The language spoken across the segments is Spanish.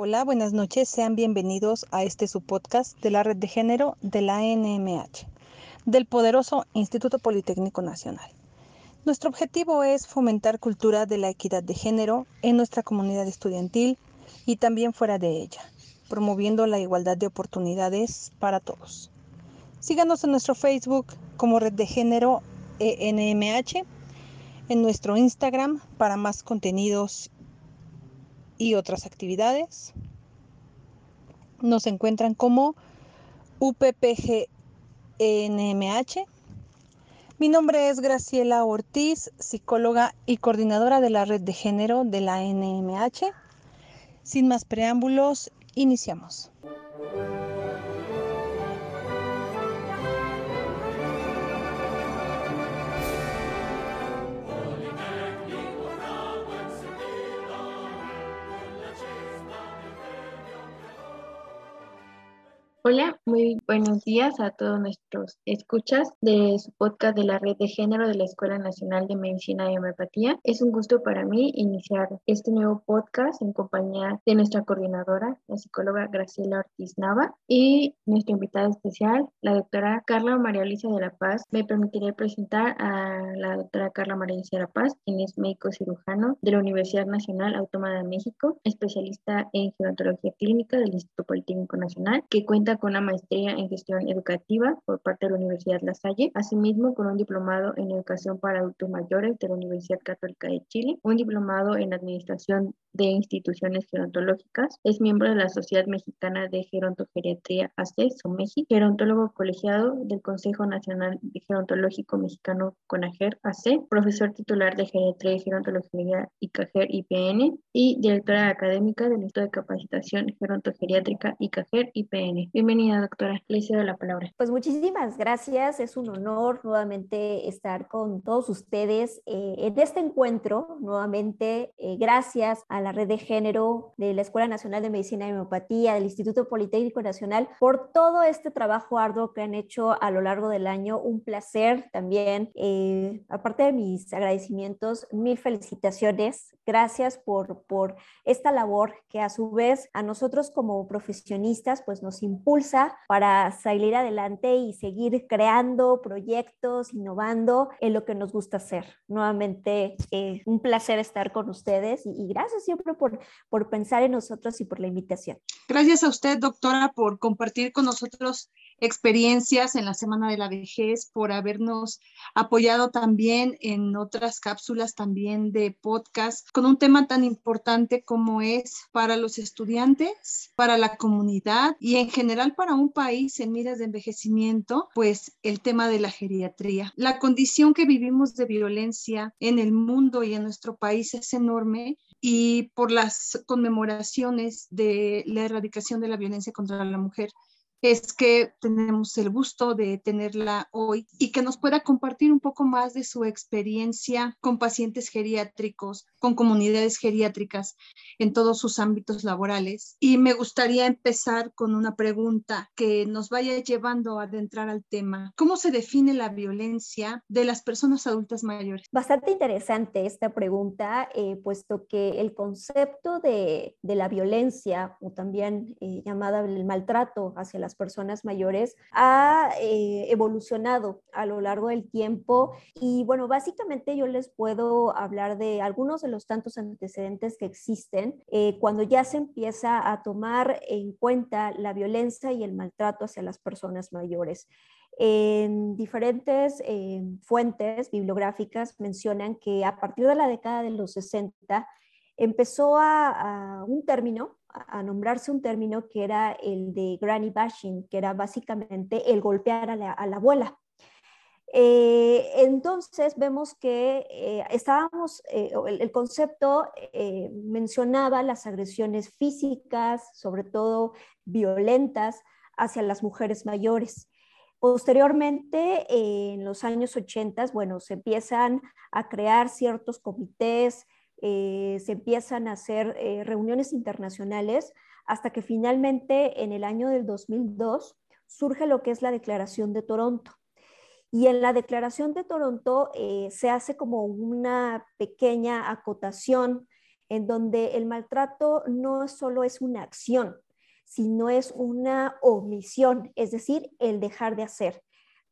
Hola, buenas noches. Sean bienvenidos a este subpodcast de la red de género de la NMH, del poderoso Instituto Politécnico Nacional. Nuestro objetivo es fomentar cultura de la equidad de género en nuestra comunidad estudiantil y también fuera de ella, promoviendo la igualdad de oportunidades para todos. Síganos en nuestro Facebook como Red de Género ENMH, en nuestro Instagram para más contenidos y otras actividades. Nos encuentran como UPPGNMH. Mi nombre es Graciela Ortiz, psicóloga y coordinadora de la red de género de la NMH. Sin más preámbulos, iniciamos. Hola, muy buenos días a todos nuestros escuchas de su podcast de la Red de Género de la Escuela Nacional de Medicina y Homeopatía. Es un gusto para mí iniciar este nuevo podcast en compañía de nuestra coordinadora, la psicóloga Graciela Ortiz Nava, y nuestra invitada especial, la doctora Carla María Alicia de la Paz. Me permitiré presentar a la doctora Carla María Alicia de la Paz, quien es médico cirujano de la Universidad Nacional Autónoma de México, especialista en gerontología clínica del Instituto Politécnico Nacional, que cuenta con una maestría en gestión educativa por parte de la Universidad La Salle, asimismo con un diplomado en educación para adultos mayores de la Universidad Católica de Chile, un diplomado en administración de instituciones gerontológicas, es miembro de la Sociedad Mexicana de Gerontogeriatría AC, SOMEGI, gerontólogo colegiado del Consejo Nacional de Gerontológico Mexicano CONAGER AC, profesor titular de Geriatría y Gerontología ICAGER IPN y directora académica del Instituto de Capacitación Gerontogeriátrica ICAGER IPN. Bienvenida, doctora. Le cedo la palabra. Pues muchísimas gracias. Es un honor nuevamente estar con todos ustedes eh, en este encuentro. Nuevamente, eh, gracias a la red de género de la Escuela Nacional de Medicina y Homeopatía, del Instituto Politécnico Nacional, por todo este trabajo arduo que han hecho a lo largo del año. Un placer también. Eh, aparte de mis agradecimientos, mil felicitaciones. Gracias por, por esta labor que a su vez a nosotros como profesionistas pues nos impulsa para salir adelante y seguir creando proyectos, innovando en lo que nos gusta hacer. Nuevamente, eh, un placer estar con ustedes y, y, gracias siempre por, por pensar en nosotros y por la invitación. Gracias a usted, doctora, por compartir con nosotros experiencias en la Semana de la Vejez, por habernos apoyado también en otras cápsulas también de podcast con un tema tan importante como es para los estudiantes, para la comunidad y en general para un país en miras de envejecimiento, pues el tema de la geriatría. La condición que vivimos de violencia en el mundo y en nuestro país es enorme y por las conmemoraciones de la erradicación de la violencia contra la mujer es que tenemos el gusto de tenerla hoy y que nos pueda compartir un poco más de su experiencia con pacientes geriátricos, con comunidades geriátricas en todos sus ámbitos laborales. Y me gustaría empezar con una pregunta que nos vaya llevando a adentrar al tema. ¿Cómo se define la violencia de las personas adultas mayores? Bastante interesante esta pregunta, eh, puesto que el concepto de, de, la violencia, o también eh, llamada el maltrato hacia las personas mayores, ha eh, evolucionado a lo largo del tiempo. Y bueno, básicamente yo les puedo hablar de algunos de los tantos antecedentes que existen eh, cuando ya se empieza a tomar en cuenta la violencia y el maltrato hacia las personas mayores. En diferentes eh, fuentes bibliográficas mencionan que a partir de la década de los 60 empezó a, a un término a nombrarse un término que era el de granny bashing, que era básicamente el golpear a la, abuela. Eh, entonces vemos que eh, estábamos, eh, el, concepto mencionaba las agresiones físicas, sobre todo violentas, hacia las mujeres mayores. Posteriormente, en los años 80, bueno, se empiezan a crear ciertos comités, se empiezan a hacer reuniones internacionales, hasta que finalmente en el año del 2002 surge lo que es la Declaración de Toronto. Y en la Declaración de Toronto eh, se hace como una pequeña acotación en donde el maltrato no solo es una acción, sino es una omisión, es decir, el dejar de hacer.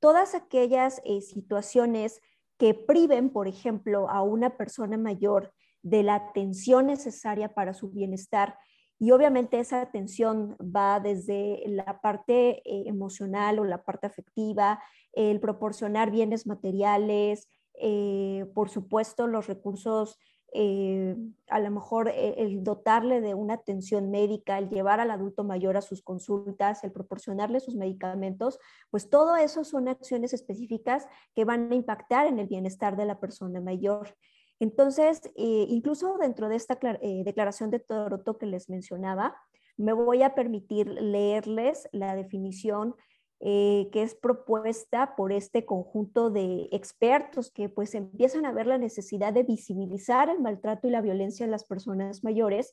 Todas aquellas eh, situaciones que priven, por ejemplo, a una persona mayor de la atención necesaria para su bienestar, y obviamente esa atención va desde la parte eh, emocional o la parte afectiva, el proporcionar bienes materiales, eh, por supuesto los recursos, eh, a lo mejor el dotarle de una atención médica, el llevar al adulto mayor a sus consultas, el proporcionarle sus medicamentos, pues todo eso son acciones específicas que van a impactar en el bienestar de la persona mayor. Entonces, eh, incluso dentro de esta eh, declaración de Toronto que les mencionaba, me voy a permitir leerles la definición eh, que es propuesta por este conjunto de expertos que pues empiezan a ver la necesidad de visibilizar el maltrato y la violencia en las personas mayores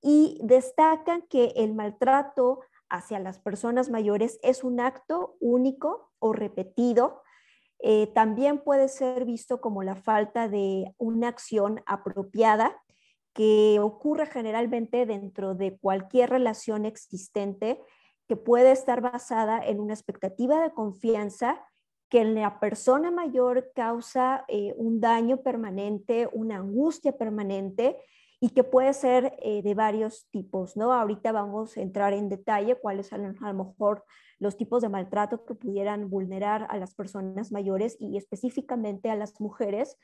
y destacan que el maltrato hacia las personas mayores es un acto único o repetido eh, también puede ser visto como la falta de una acción apropiada que ocurre generalmente dentro de cualquier relación existente que puede estar basada en una expectativa de confianza que en la persona mayor causa eh, un daño permanente, una angustia permanente y que puede ser eh, de varios tipos, ¿no? Ahorita vamos a entrar en detalle cuáles son a lo mejor los tipos de maltrato que pudieran vulnerar a las personas mayores y específicamente a las mujeres,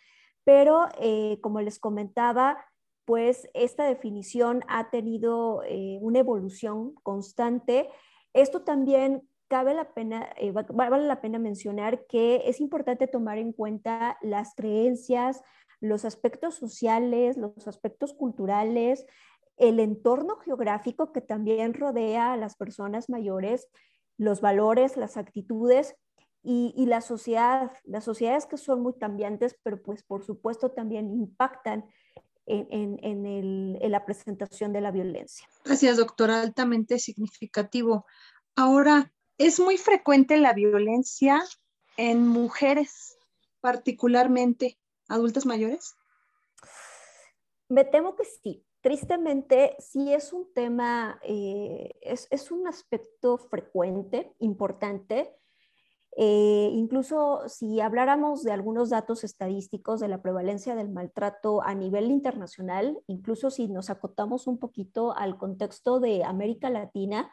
pero eh, como les comentaba, pues esta definición ha tenido eh, una evolución constante. Esto también cabe la pena, vale la pena mencionar que es importante tomar en cuenta las creencias, los aspectos sociales, los aspectos culturales, el entorno geográfico que también rodea a las personas mayores, los valores, las actitudes y, la sociedad, las sociedades que son muy cambiantes, pero pues por supuesto también impactan en, en, la presentación de la violencia. Gracias, doctora, altamente significativo. Ahora, es muy frecuente la violencia en mujeres, particularmente adultas mayores? Me temo que sí. Tristemente, sí es un tema, eh, es, un aspecto frecuente, importante. Eh, incluso si habláramos de algunos datos estadísticos de la prevalencia del maltrato a nivel internacional, incluso si nos acotamos un poquito al contexto de América Latina,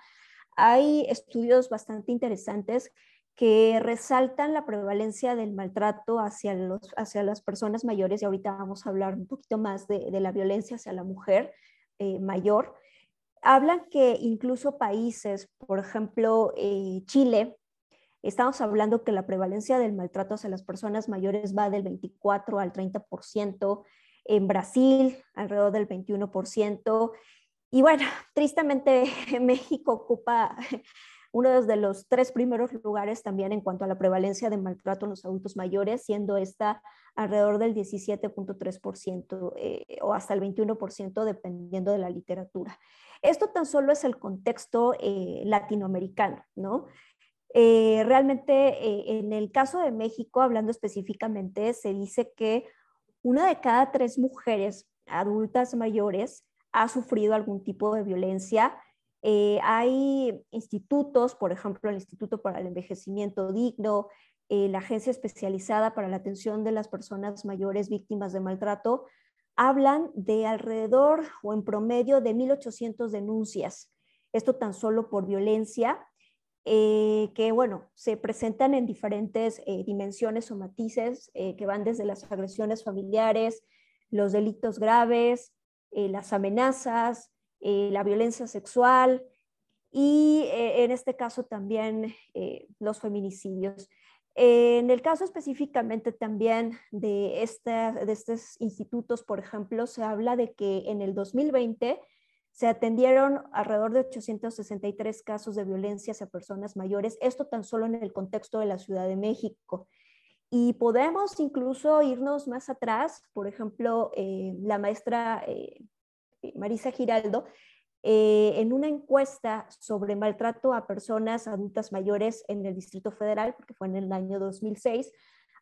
hay estudios bastante interesantes que resaltan la prevalencia del maltrato hacia, los, hacia las personas mayores y ahorita vamos a hablar un poquito más de, la violencia hacia la mujer eh, mayor. Hablan que incluso países, por ejemplo, eh, Chile, estamos hablando que la prevalencia del maltrato hacia las personas mayores va del 24 al 30%, en Brasil alrededor del 21%, y bueno, tristemente México ocupa uno de los tres primeros lugares también en cuanto a la prevalencia de maltrato en los adultos mayores, siendo esta alrededor del 17.3% eh, o hasta el 21% dependiendo de la literatura. Esto tan solo es el contexto eh, latinoamericano, ¿no? Eh, realmente en el caso de México, hablando específicamente, se dice que una de cada tres mujeres adultas mayores ha sufrido algún tipo de violencia eh, hay institutos, por ejemplo, el Instituto para el Envejecimiento Digno, eh, la Agencia Especializada para la Atención de las Personas Mayores Víctimas de Maltrato, hablan de alrededor o en promedio de 1.800 denuncias. Esto tan solo por violencia, eh, que bueno, se presentan en diferentes dimensiones o matices que van desde las agresiones familiares, los delitos graves, las amenazas, eh, la violencia sexual y eh, en este caso también eh, los feminicidios. En el caso específicamente también de, de estos institutos, por ejemplo, se habla de que en el 2020 se atendieron alrededor de 863 casos de violencia hacia personas mayores, esto tan solo en el contexto de la Ciudad de México. Y podemos incluso irnos más atrás, por ejemplo, la maestra eh, Marisa Giraldo, eh, en una encuesta sobre maltrato a personas adultas mayores en el Distrito Federal, porque fue en el año 2006,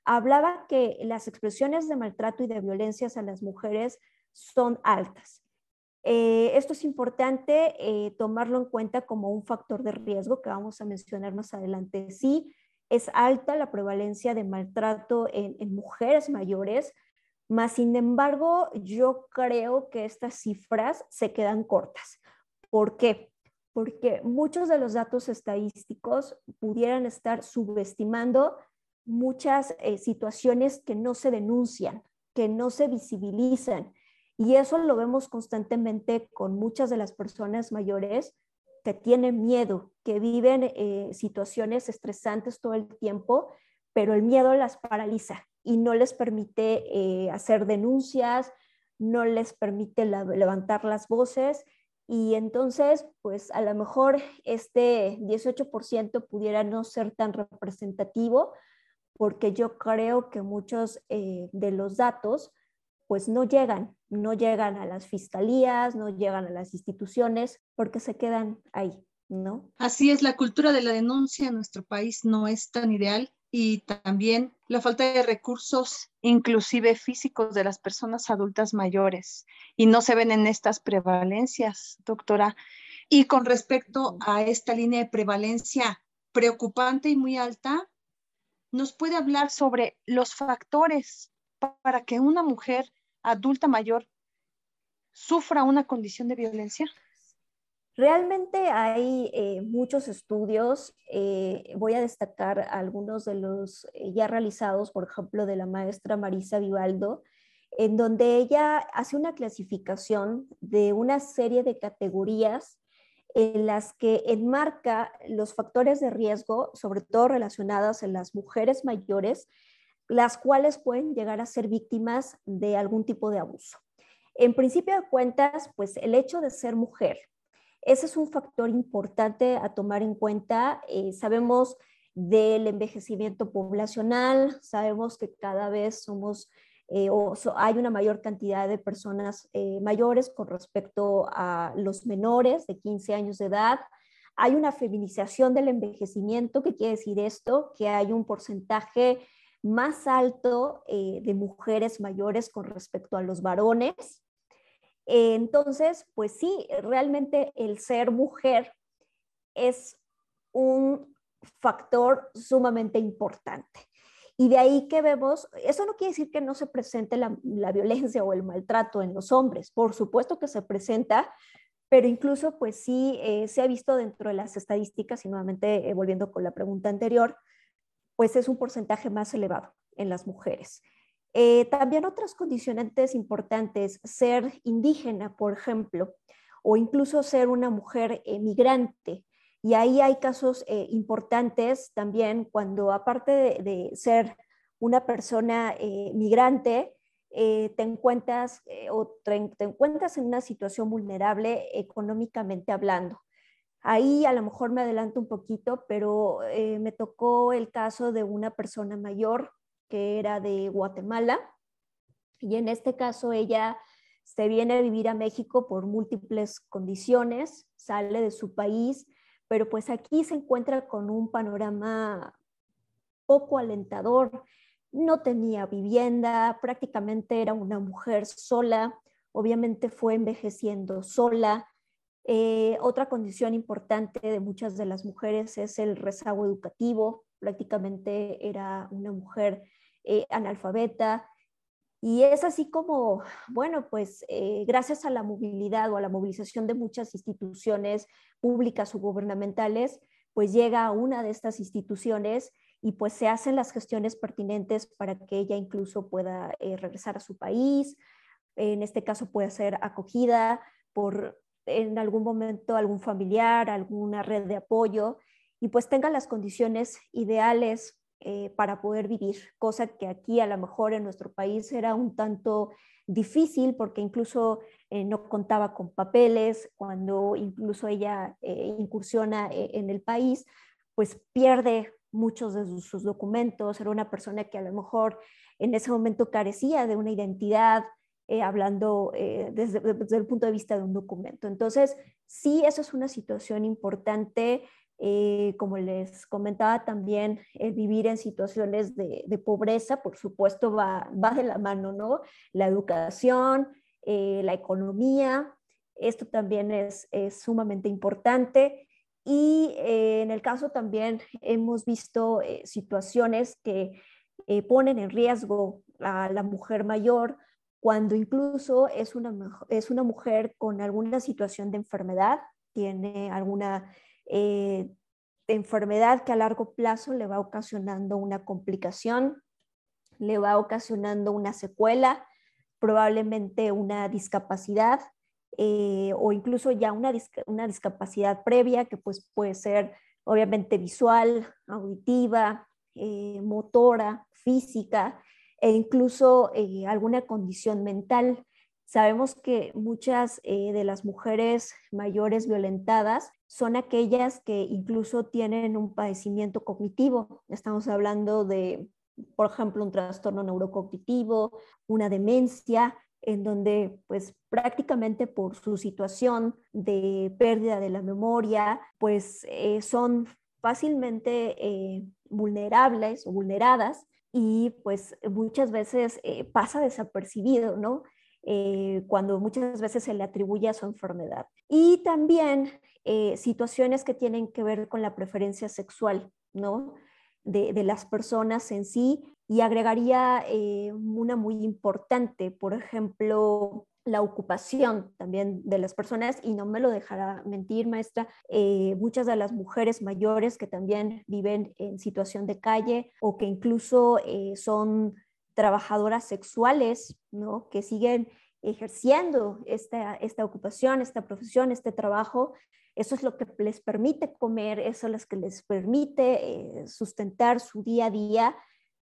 hablaba que las expresiones de maltrato y de violencias a las mujeres son altas. Eh, esto es importante eh, tomarlo en cuenta como un factor de riesgo que vamos a mencionar más adelante. Sí, es alta la prevalencia de maltrato en, en mujeres mayores, más sin embargo, yo creo que estas cifras se quedan cortas. ¿Por qué? Porque muchos de los datos estadísticos pudieran estar subestimando muchas eh, situaciones que no se denuncian, que no se visibilizan. Y eso lo vemos constantemente con muchas de las personas mayores que tienen miedo, que viven eh, situaciones estresantes todo el tiempo, pero el miedo las paraliza y no les permite eh, hacer denuncias, no les permite levantar las voces. Y entonces, pues a lo mejor este 18% pudiera no ser tan representativo, porque yo creo que muchos eh, de los datos pues no llegan, no llegan a las fiscalías, no llegan a las instituciones, porque se quedan ahí, ¿no? Así es, la cultura de la denuncia en nuestro país no es tan ideal y también la falta de recursos, inclusive físicos, de las personas adultas mayores. Y no se ven en estas prevalencias, doctora. Y con respecto a esta línea de prevalencia preocupante y muy alta, nos puede hablar sobre los factores para que una mujer adulta mayor sufra una condición de violencia? Realmente hay eh, muchos estudios, eh, voy a destacar algunos de los eh, ya realizados, por ejemplo, de la maestra Marisa Vivaldo, en donde ella hace una clasificación de una serie de categorías en las que enmarca los factores de riesgo, sobre todo relacionados en las mujeres mayores, las cuales pueden llegar a ser víctimas de algún tipo de abuso. En principio de cuentas, pues el hecho de ser mujer, ese es un factor importante a tomar en cuenta. Eh, sabemos del envejecimiento poblacional, sabemos que cada vez somos eh, o hay una mayor cantidad de personas eh, mayores con respecto a los menores de 15 años de edad. Hay una feminización del envejecimiento, ¿qué quiere decir esto? Que hay un porcentaje más alto de mujeres mayores con respecto a los varones. Entonces, pues sí, realmente el ser mujer es un factor sumamente importante. Y de ahí que vemos, eso no quiere decir que no se presente la, violencia o el maltrato en los hombres, por supuesto que se presenta, pero incluso pues sí eh, se ha visto dentro de las estadísticas, y nuevamente eh, volviendo con la pregunta anterior, pues es un porcentaje más elevado en las mujeres. Eh, también otras condicionantes importantes, ser indígena, por ejemplo, o incluso ser una mujer migrante, y ahí hay casos eh, importantes también cuando aparte de, ser una persona eh, migrante, eh, te encuentras o te, encuentras en una situación vulnerable económicamente hablando. Ahí a lo mejor me adelanto un poquito, pero me tocó el caso de una persona mayor que era de Guatemala y en este caso ella se viene a vivir a México por múltiples condiciones, sale de su país, pero pues aquí se encuentra con un panorama poco alentador. No tenía vivienda, prácticamente era una mujer sola, obviamente fue envejeciendo sola. Eh, otra condición importante de muchas de las mujeres es el rezago educativo, prácticamente era una mujer eh, analfabeta, y es así como, bueno, pues eh, gracias a la movilidad o a la movilización de muchas instituciones públicas o gubernamentales, pues llega a una de estas instituciones y pues se hacen las gestiones pertinentes para que ella incluso pueda eh, regresar a su país. En este caso puede ser acogida por en algún momento algún familiar, alguna red de apoyo y pues tenga las condiciones ideales eh, para poder vivir, cosa que aquí a lo mejor en nuestro país era un tanto difícil porque incluso eh, no contaba con papeles, cuando incluso ella eh, incursiona en el país, pues pierde muchos de sus, documentos, era una persona que a lo mejor en ese momento carecía de una identidad, hablando desde, desde, el punto de vista de un documento. Entonces, sí, eso es una situación importante eh, como les comentaba también, el vivir en situaciones de, pobreza, por supuesto, va, va, de la mano, ¿no? La educación, eh, la economía, esto también es, sumamente importante. Y eh, en el caso también hemos visto eh, situaciones que ponen en riesgo a la mujer mayor cuando incluso es una, es una mujer con alguna situación de enfermedad, tiene alguna enfermedad que a largo plazo le va ocasionando una complicación, le va ocasionando una secuela, probablemente una discapacidad eh, o incluso ya una, una discapacidad previa que pues puede ser obviamente visual, auditiva, eh, motora, física e incluso eh, alguna condición mental. Sabemos que muchas de las mujeres mayores violentadas son aquellas que incluso tienen un padecimiento cognitivo. Estamos hablando de, por ejemplo, un trastorno neurocognitivo, una demencia, en donde pues prácticamente por su situación de pérdida de la memoria, pues eh, son fácilmente eh, vulnerables o vulneradas y pues muchas veces eh, pasa desapercibido, ¿no? Cuando muchas veces se le atribuye a su enfermedad. Y también situaciones que tienen que ver con la preferencia sexual, ¿no? de, las personas en sí y agregaría eh, una muy importante, por ejemplo, la ocupación también de las personas y no me lo dejará mentir, maestra, eh, muchas de las mujeres mayores que también viven en situación de calle o que incluso eh, son trabajadoras sexuales, ¿no? Que siguen ejerciendo esta, esta ocupación, esta profesión, este trabajo eso es lo que les permite comer, eso es lo que les permite eh, sustentar su día a día,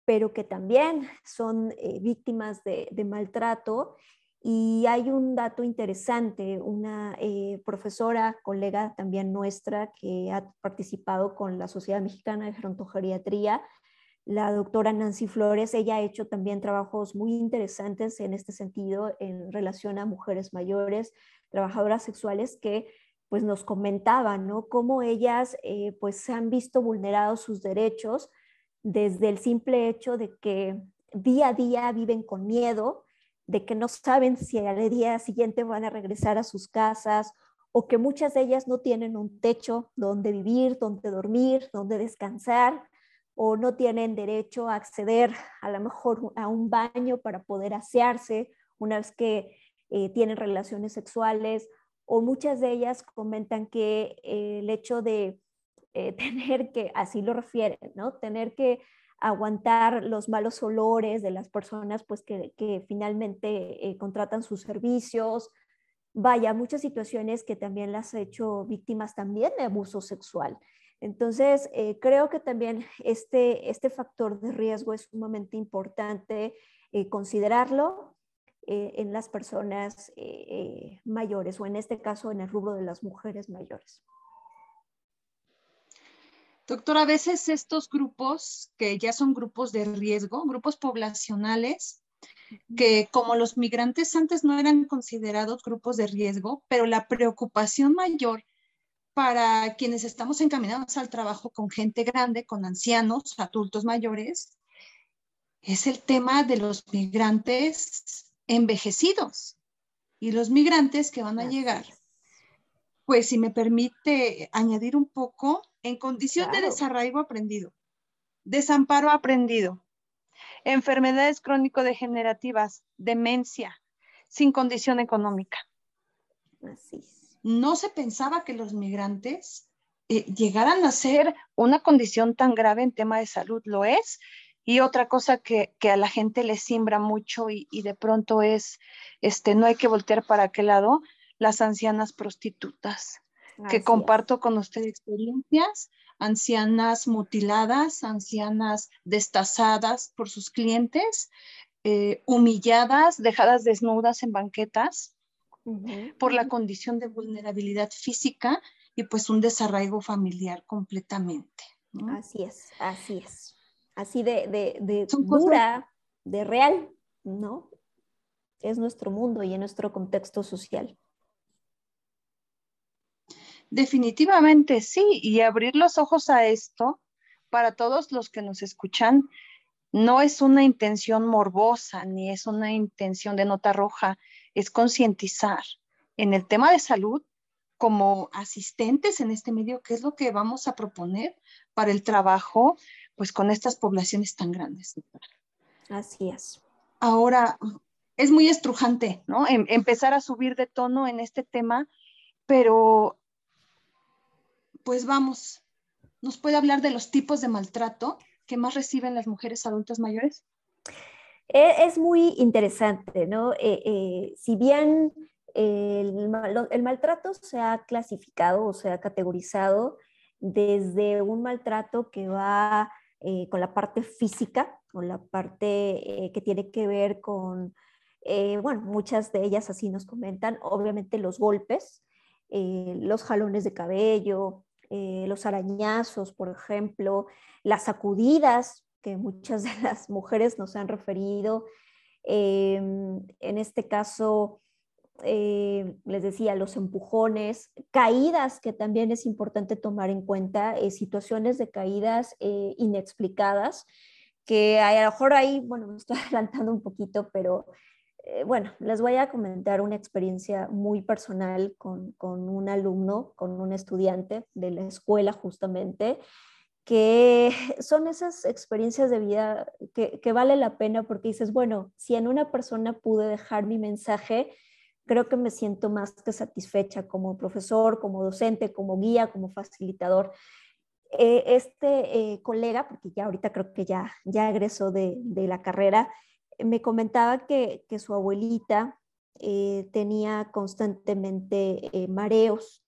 pero que también son eh, víctimas de, maltrato. Y hay un dato interesante, una eh, profesora, colega también nuestra, que ha participado con la Sociedad Mexicana de Gerontogeriatría, la doctora Nancy Flores, ella ha hecho también trabajos muy interesantes en este sentido en relación a mujeres mayores, trabajadoras sexuales que pues nos comentaban, ¿no? Cómo ellas eh, pues se han visto vulnerados sus derechos desde el simple hecho de que día a día viven con miedo, de que no saben si al día siguiente van a regresar a sus casas o que muchas de ellas no tienen un techo donde vivir, donde dormir, donde descansar o no tienen derecho a acceder a lo mejor a un baño para poder asearse una vez que eh, tienen relaciones sexuales o muchas de ellas comentan que eh, el hecho de eh, tener que, así lo refieren, ¿no? Tener que aguantar los malos olores de las personas pues que, finalmente contratan sus servicios. Vaya, muchas situaciones que también las ha hecho víctimas también de abuso sexual. Entonces, creo que también este, este factor de riesgo es sumamente importante considerarlo eh, en las personas eh, eh, mayores o en este caso en el rubro de las mujeres mayores. Doctora, a veces estos grupos, que ya son grupos de riesgo, grupos poblacionales, que como los migrantes antes no eran considerados grupos de riesgo, pero la preocupación mayor para quienes estamos encaminados al trabajo con gente grande, con ancianos, adultos mayores, es el tema de los migrantes envejecidos y los migrantes que van a llegar. Pues si me permite añadir un poco, en condición de desarraigo aprendido, desamparo aprendido, enfermedades crónico-degenerativas, demencia, sin condición económica. Así No se pensaba que los migrantes eh, llegaran a ser una condición tan grave en tema de salud. Lo es, y otra cosa que, a la gente le simbra mucho y, de pronto es, este, no hay que voltear para aquel lado, las ancianas prostitutas, que comparto con usted experiencias, ancianas mutiladas, ancianas destazadas por sus clientes, eh, humilladas, dejadas desnudas en banquetas por la condición de vulnerabilidad física y pues un desarraigo familiar completamente. Así es, así es así de, de, dura, de real, ¿no? Es nuestro mundo y en nuestro contexto social. Definitivamente sí, y abrir los ojos a esto para todos los que nos escuchan no es una intención morbosa ni es una intención de nota roja, es concientizar en el tema de salud como asistentes en este medio, qué es lo que vamos a proponer para el trabajo pues con estas poblaciones tan grandes. Así es. Ahora, es muy estrujante, ¿no? Em, empezar a subir de tono en este tema, pero pues vamos, ¿nos puede hablar de los tipos de maltrato que más reciben las mujeres adultas mayores? E, es muy interesante, ¿no? Eh, eh, si bien el, el, maltrato se ha clasificado o se ha categorizado desde un maltrato que va eh, con la parte física, con la parte que tiene que ver con, bueno, muchas de ellas así nos comentan, obviamente los golpes, los jalones de cabello, los arañazos, por ejemplo, las sacudidas, que muchas de las mujeres nos han referido. Em, en este caso, eh, les decía, los empujones, caídas, que también es importante tomar en cuenta, eh, situaciones de caídas eh, inexplicadas, que a lo mejor ahí, bueno, me estoy adelantando un poquito, pero bueno, les voy a comentar una experiencia muy personal con, con un alumno, con un estudiante de la escuela justamente, que son esas experiencias de vida que, vale la pena porque dices, bueno, si en una persona pude dejar mi mensaje, creo que me siento más que satisfecha como profesor, como docente, como guía, como facilitador. Eh, este eh, colega, porque ya ahorita creo que ya, ya egresó de, la carrera, me comentaba que, su abuelita eh, tenía constantemente mareos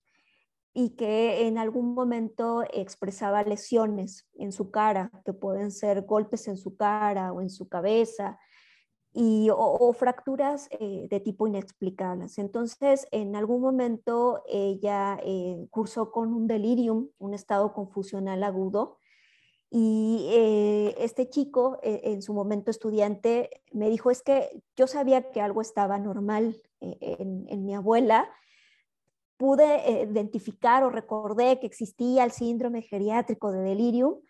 y que en algún momento expresaba lesiones en su cara, que pueden ser golpes en su cara o en su cabeza, y, o, fracturas eh, de tipo inexplicables. Entonces, en algún momento ella eh, cursó con un delirium, un estado confusional agudo, y eh, este chico, en su momento estudiante, me dijo, es que yo sabía que algo estaba normal en, en mi abuela, pude eh, identificar o recordé que existía el síndrome geriátrico de delirium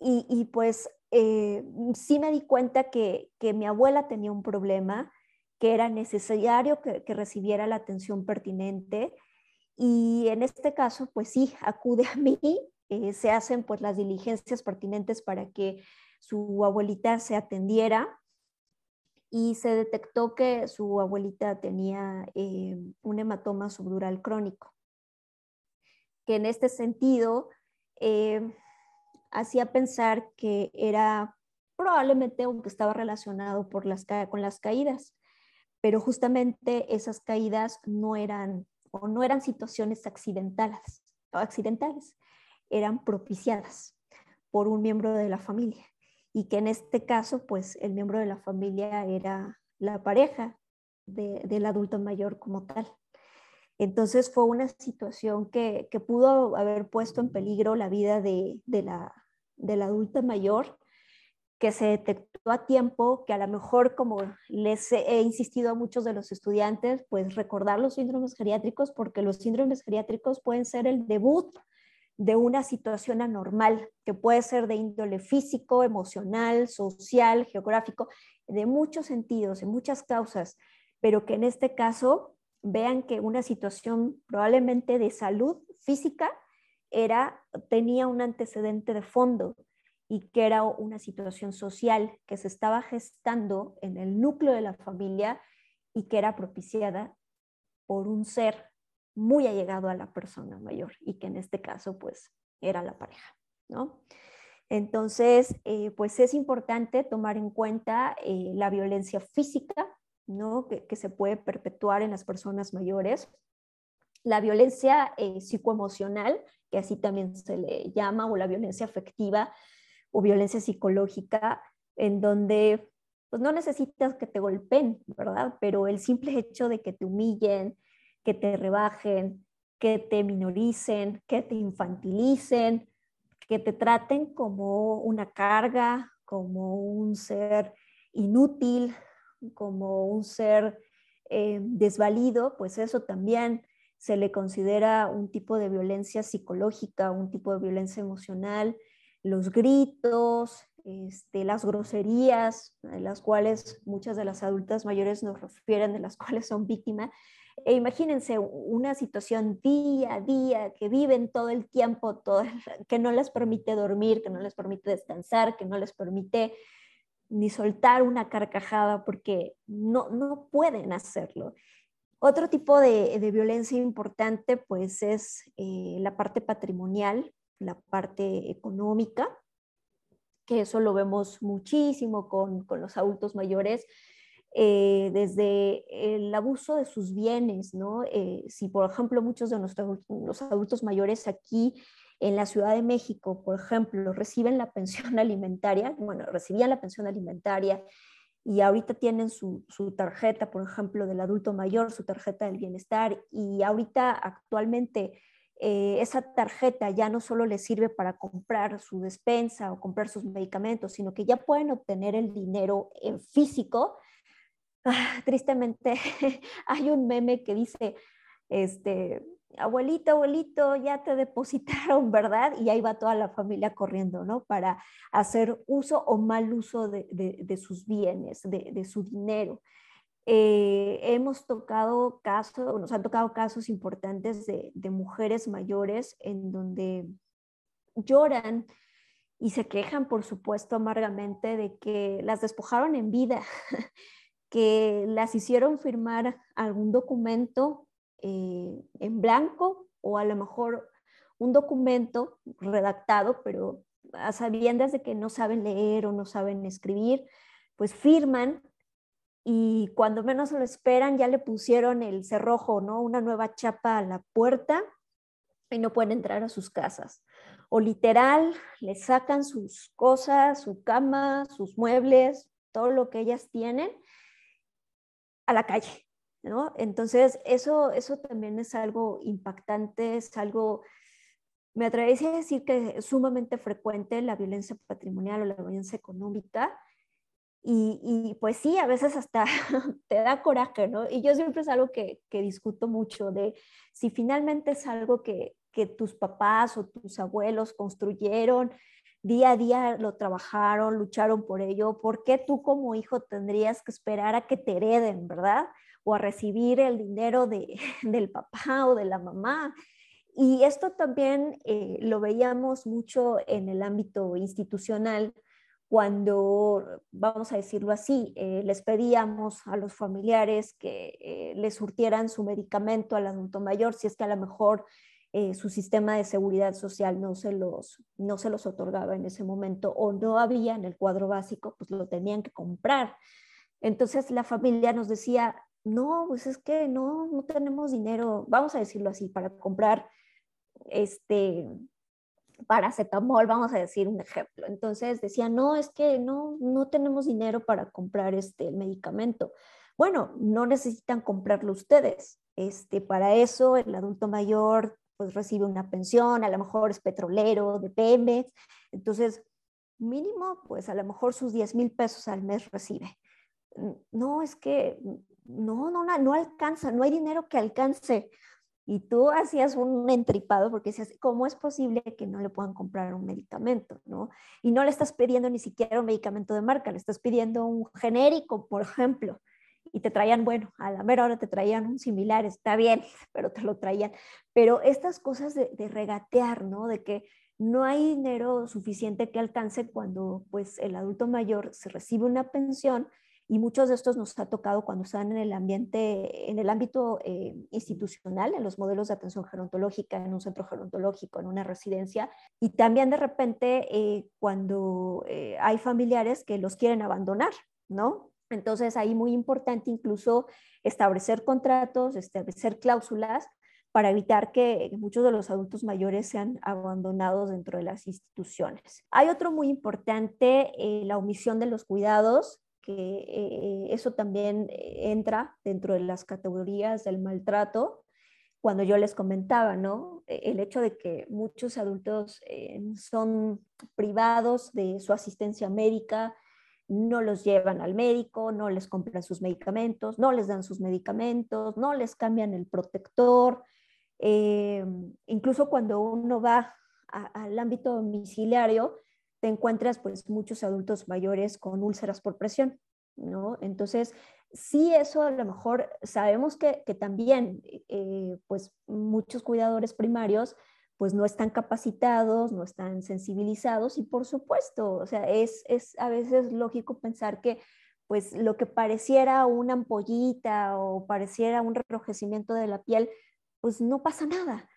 y, pues eh, sí me di cuenta que, mi abuela tenía un problema, que era necesario que, recibiera la atención pertinente y en este caso pues sí, acude a mí, eh, se hacen pues las diligencias pertinentes para que su abuelita se atendiera y se detectó que su abuelita tenía eh, un hematoma subdural crónico, que en este sentido eh, hacía pensar que era probablemente aunque estaba relacionado por las, con las caídas, pero justamente esas caídas no eran o no eran situaciones accidentales, accidentales, eran propiciadas por un miembro de la familia y que en este caso, pues el miembro de la familia era la pareja del adulto mayor como tal. Entonces fue una situación que, pudo haber puesto en peligro la vida de, la, del adulto mayor, que se detectó a tiempo, que a lo mejor, como les he insistido a muchos de los estudiantes, pues recordar los síndromes geriátricos, porque los síndromes geriátricos pueden ser el debut de una situación anormal, que puede ser de índole físico, emocional, social, geográfico, de muchos sentidos, de muchas causas, pero que en este caso vean que una situación probablemente de salud física era, tenía un antecedente de fondo y que era una situación social que se estaba gestando en el núcleo de la familia y que era propiciada por un ser muy allegado a la persona mayor y que en este caso pues era la pareja, ¿no? Entonces, eh, pues es importante tomar en cuenta eh, la violencia física, ¿no? Que, se puede perpetuar en las personas mayores, la violencia eh, psicoemocional, que así también se le llama, o la violencia afectiva o violencia psicológica, en donde pues no necesitas que te golpeen, ¿verdad? Pero el simple hecho de que te humillen, que te rebajen, que te minoricen, que te infantilicen, que te traten como una carga, como un ser inútil, como un ser eh, desvalido, pues eso también se le considera un tipo de violencia psicológica, un tipo de violencia emocional. Los gritos, este, las groserías, las cuales muchas de las adultas mayores nos refieren, de las cuales son víctimas. E imagínense una situación día a día que viven todo el tiempo, todo, que no les permite dormir, que no les permite descansar, que no les permite ni soltar una carcajada porque no, no pueden hacerlo. Otro tipo de, de violencia importante pues es eh, la parte patrimonial, la parte económica, que eso lo vemos muchísimo con, con los adultos mayores, eh, desde el abuso de sus bienes, ¿no? Eh, si, por ejemplo, muchos de nuestros los adultos mayores aquí en la Ciudad de México, por ejemplo, reciben la pensión alimentaria, bueno, recibían la pensión alimentaria y ahorita tienen su, su, tarjeta, por ejemplo, del adulto mayor, su tarjeta del bienestar, y ahorita actualmente eh, esa tarjeta ya no solo les sirve para comprar su despensa o comprar sus medicamentos, sino que ya pueden obtener el dinero en físico. Ah, tristemente, hay un meme que dice, este, abuelito, abuelito, ya te depositaron, ¿verdad? Y ahí va toda la familia corriendo, ¿no? Para hacer uso o mal uso de, de, sus bienes, de, su dinero. Eh, hemos tocado casos, nos han tocado casos importantes de, mujeres mayores en donde lloran y se quejan, por supuesto, amargamente de que las despojaron en vida, que las hicieron firmar algún documento eh, en blanco o a lo mejor un documento redactado, pero a sabiendas de que no saben leer o no saben escribir, pues firman y cuando menos lo esperan ya le pusieron el cerrojo, ¿no? Una nueva chapa a la puerta y no pueden entrar a sus casas. O literal, le sacan sus cosas, su cama, sus muebles, todo lo que ellas tienen a la calle, ¿no? Entonces, eso, eso también es algo impactante, es algo, me atrevería a decir que es sumamente frecuente la violencia patrimonial o la violencia económica y, pues sí, a veces hasta te da coraje, ¿no? Y yo siempre es algo que, que discuto mucho de si finalmente es algo que, que, tus papás o tus abuelos construyeron, día a día lo trabajaron, lucharon por ello, ¿por qué tú como hijo tendrías que esperar a que te hereden, verdad? O a recibir el dinero de, del papá o de la mamá. Y esto también eh, lo veíamos mucho en el ámbito institucional cuando, vamos a decirlo así, eh, les pedíamos a los familiares que eh, les surtieran su medicamento al adulto mayor, si es que a lo mejor eh, su sistema de seguridad social no se, los, no se los otorgaba en ese momento o no había en el cuadro básico, pues lo tenían que comprar. Entonces la familia nos decía, no, pues es que no, no tenemos dinero, vamos a decirlo así, para comprar este, paracetamol, vamos a decir un ejemplo. Entonces decía, no, es que no, no tenemos dinero para comprar este, el medicamento. Bueno, no necesitan comprarlo ustedes. Este, para eso el adulto mayor pues recibe una pensión, a lo mejor es petrolero, de Pemex. Entonces, mínimo, pues a lo mejor sus 10 mil pesos al mes recibe. No, es que no, no, no alcanza, no hay dinero que alcance y tú hacías un entripado porque decías, ¿cómo es posible que no le puedan comprar un medicamento? ¿no? Y no le estás pidiendo ni siquiera un medicamento de marca, le estás pidiendo un genérico, por ejemplo. Y te traían, bueno, a la mera hora te traían un similar, está bien, pero te lo traían. Pero estas cosas de, de regatear, ¿no? De que no hay dinero suficiente que alcance cuando pues el adulto mayor se recibe una pensión y muchos de estos nos ha tocado cuando están en el ambiente, en el ámbito eh, institucional, en los modelos de atención gerontológica, en un centro gerontológico, en una residencia, y también de repente eh, cuando eh, hay familiares que los quieren abandonar, ¿no? Entonces ahí muy importante incluso establecer contratos, establecer cláusulas para evitar que muchos de los adultos mayores sean abandonados dentro de las instituciones. Hay otro muy importante, la omisión de los cuidados que eh, eso también eh, entra dentro de las categorías del maltrato. Cuando yo les comentaba, ¿no? E, el hecho de que muchos adultos eh, son privados de su asistencia médica, no los llevan al médico, no les compran sus medicamentos, no les dan sus medicamentos, no les cambian el protector. incluso cuando uno va al ámbito domiciliario, te encuentras pues muchos adultos mayores con úlceras por presión, ¿no? Entonces, sí, eso a lo mejor sabemos que, también eh, pues muchos cuidadores primarios pues no están capacitados, no están sensibilizados y por supuesto, o sea, es, es a veces lógico pensar que pues lo que pareciera una ampollita o pareciera un enrojecimiento de la piel, pues no pasa nada.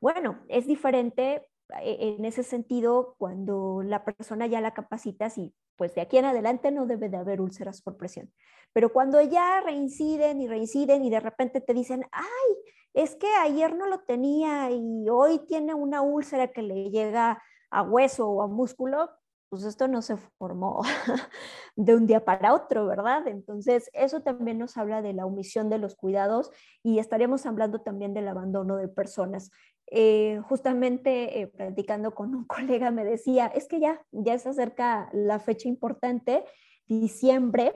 Bueno, es diferente eh, en ese sentido cuando la persona ya la capacitas y pues de aquí en adelante no debe de haber úlceras por presión. Pero cuando ya reinciden y reinciden y de repente te dicen, ay, es que ayer no lo tenía y hoy tiene una úlcera que le llega a hueso o a músculo, pues esto no se formó de un día para otro, ¿verdad? Entonces, eso también nos habla de la omisión de los cuidados y estaríamos hablando también del abandono de personas. Eh, justamente eh, platicando con un colega me decía, es que ya, ya se acerca la fecha importante, diciembre,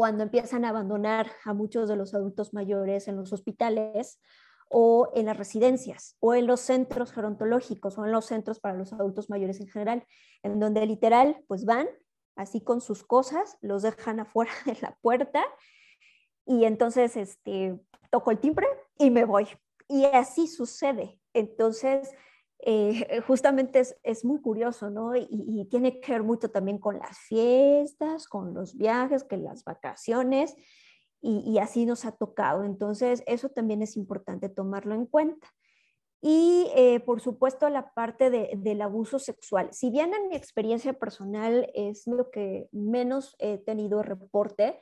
cuando empiezan a abandonar a muchos de los adultos mayores en los hospitales o en las residencias o en los centros gerontológicos o en los centros para los adultos mayores en general, en donde literal pues van así con sus cosas, los dejan afuera de la puerta y entonces este, toco el timbre y me voy. Y así sucede. Entonces, eh, justamente es, muy curioso, ¿no? Y, tiene que ver mucho también con las fiestas, con los viajes, que las vacaciones, y, así nos ha tocado. Entonces, eso también es importante tomarlo en cuenta. Y eh, por supuesto la parte del abuso sexual. Si bien en mi experiencia personal es lo que menos he tenido reporte,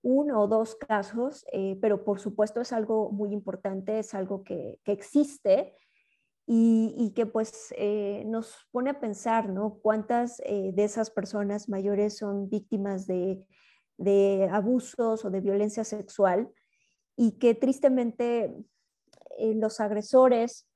uno o dos casos, eh, pero por supuesto es algo muy importante, es algo que, que existe y, que pues eh, nos pone a pensar, ¿no? ¿Cuántas eh, de esas personas mayores son víctimas de, abusos o de violencia sexual? Y que tristemente eh, los agresores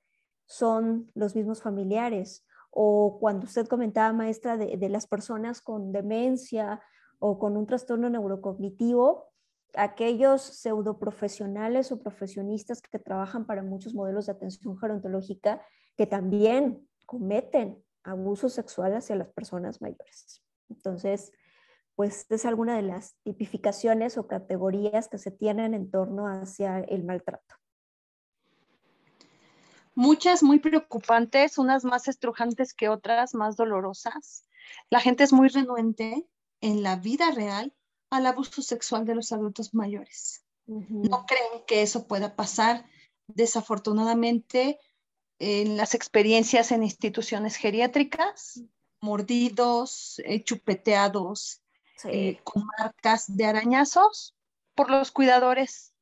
son los mismos familiares. O cuando usted comentaba, maestra, de, de las personas con demencia o con un trastorno neurocognitivo, aquellos pseudoprofesionales o profesionistas que trabajan para muchos modelos de atención gerontológica que también cometen abuso sexual hacia las personas mayores. Entonces, pues es alguna de las tipificaciones o categorías que se tienen en torno hacia el maltrato. Muchas muy preocupantes, unas más estrujantes que otras, más dolorosas. La gente es muy renuente en la vida real al abuso sexual de los adultos mayores. No creen que eso pueda pasar. Desafortunadamente, en las experiencias en instituciones geriátricas, mordidos, eh, chupeteados, eh, con marcas de arañazos por los cuidadores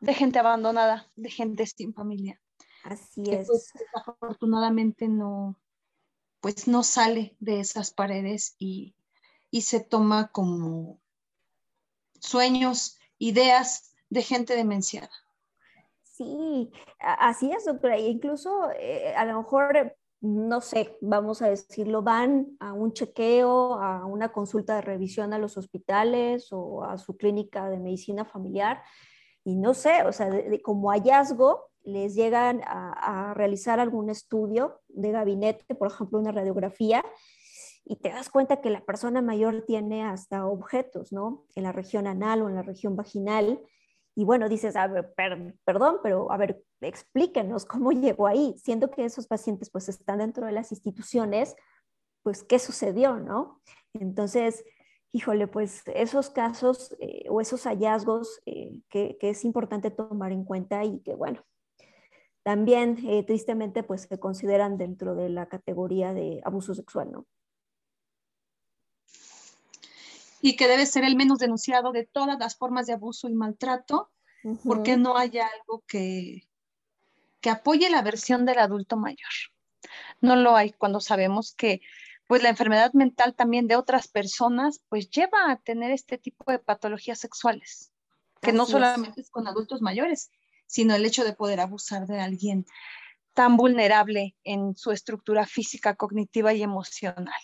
de gente abandonada, de gente sin familia. Así es. Pues, desafortunadamente no, pues no sale de esas paredes y y se toma como sueños, ideas de gente demenciada. Sí, así es, doctora. E incluso eh, a lo mejor, no sé, vamos a decirlo, van a un chequeo, a una consulta de revisión a los hospitales o a su clínica de medicina familiar y no sé, o sea, como hallazgo les llegan a, a realizar algún estudio de gabinete, por ejemplo, una radiografía, y te das cuenta que la persona mayor tiene hasta objetos, ¿no? En la región anal o en la región vaginal. Y bueno, dices, a ver, perdón, pero a ver, explíquenos cómo llegó ahí, siendo que esos pacientes pues están dentro de las instituciones, pues qué sucedió, ¿no? Entonces, híjole, pues esos casos eh, o esos hallazgos eh, que, es importante tomar en cuenta y que bueno, también eh, tristemente pues se consideran dentro de la categoría de abuso sexual, ¿no? Y que debe ser el menos denunciado de todas las formas de abuso y maltrato, porque no hay algo que, que apoye la versión del adulto mayor. No lo hay cuando sabemos que pues la enfermedad mental también de otras personas pues lleva a tener este tipo de patologías sexuales, que no solamente es. con adultos mayores, sino el hecho de poder abusar de alguien tan vulnerable en su estructura física, cognitiva y emocional,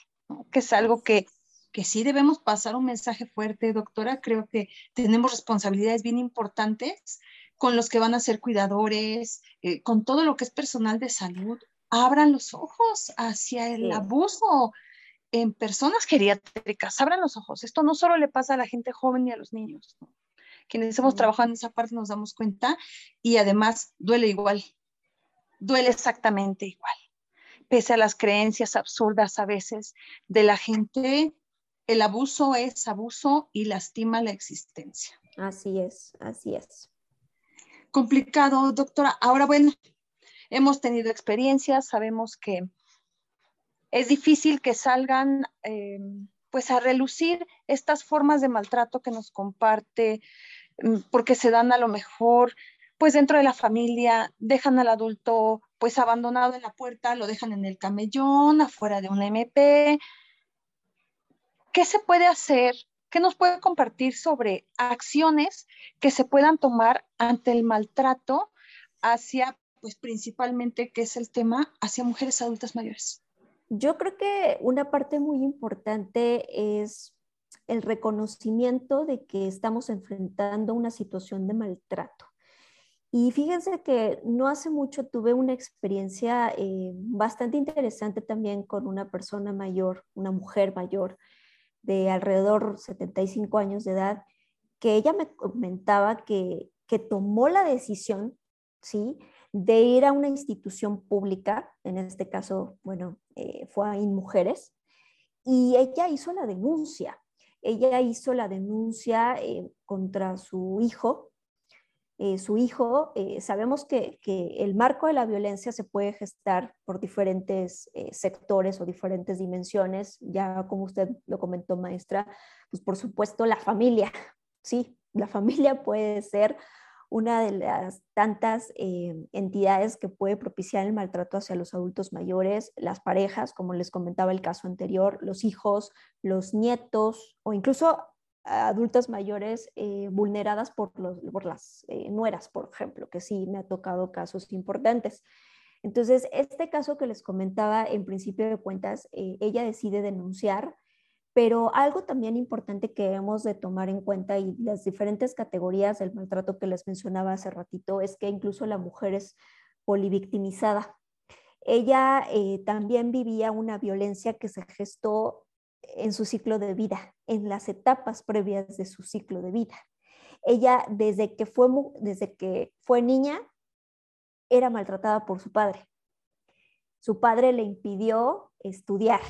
que es algo que que sí debemos pasar un mensaje fuerte, doctora. Creo que tenemos responsabilidades bien importantes con los que van a ser cuidadores, eh, con todo lo que es personal de salud, abran los ojos hacia el abuso en personas geriátricas, abran los ojos. Esto no solo le pasa a la gente joven y a los niños. Quienes hemos trabajado en esa parte nos damos cuenta y además duele igual, duele exactamente igual. Pese a las creencias absurdas a veces de la gente, el abuso es abuso y lastima la existencia. Así es, así es. Complicado, doctora. Ahora, bueno, hemos tenido experiencias, sabemos que es difícil que salgan eh, pues a relucir estas formas de maltrato que nos comparte, mm, porque se dan a lo mejor pues dentro de la familia, dejan al adulto pues abandonado en la puerta, lo dejan en el camellón, afuera de una MP. ¿Qué se puede hacer? ¿Qué nos puede compartir sobre acciones que se puedan tomar ante el maltrato hacia, pues principalmente, que es el tema, hacia mujeres adultas mayores? Yo creo que una parte muy importante es el reconocimiento de que estamos enfrentando una situación de maltrato. Y fíjense que no hace mucho tuve una experiencia eh, bastante interesante también con una persona mayor, una mujer mayor de alrededor 75 años de edad, que ella me comentaba que, que tomó la decisión, ¿sí? de ir a una institución pública, en este caso, bueno, eh, fue a Mujeres, y ella hizo la denuncia. Ella hizo la denuncia eh, contra su hijo. Eh, su hijo, sabemos que, que, el marco de la violencia se puede gestar por diferentes sectores o diferentes dimensiones. Ya como usted lo comentó, maestra, pues por supuesto la familia, sí, la familia puede ser una de las tantas eh, entidades que puede propiciar el maltrato hacia los adultos mayores, las parejas, como les comentaba el caso anterior, los hijos, los nietos o incluso adultas mayores eh, vulneradas por, por las eh, nueras, por ejemplo, que sí me ha tocado casos importantes. Entonces, este caso que les comentaba en principio de cuentas, ella decide denunciar pero algo también importante que hemos de tomar en cuenta y las diferentes categorías del maltrato que les mencionaba hace ratito es que incluso la mujer es polivictimizada. Ella eh, también vivía una violencia que se gestó en su ciclo de vida, en las etapas previas de su ciclo de vida. Ella desde que fue, desde que fue niña era maltratada por su padre. Su padre le impidió estudiar,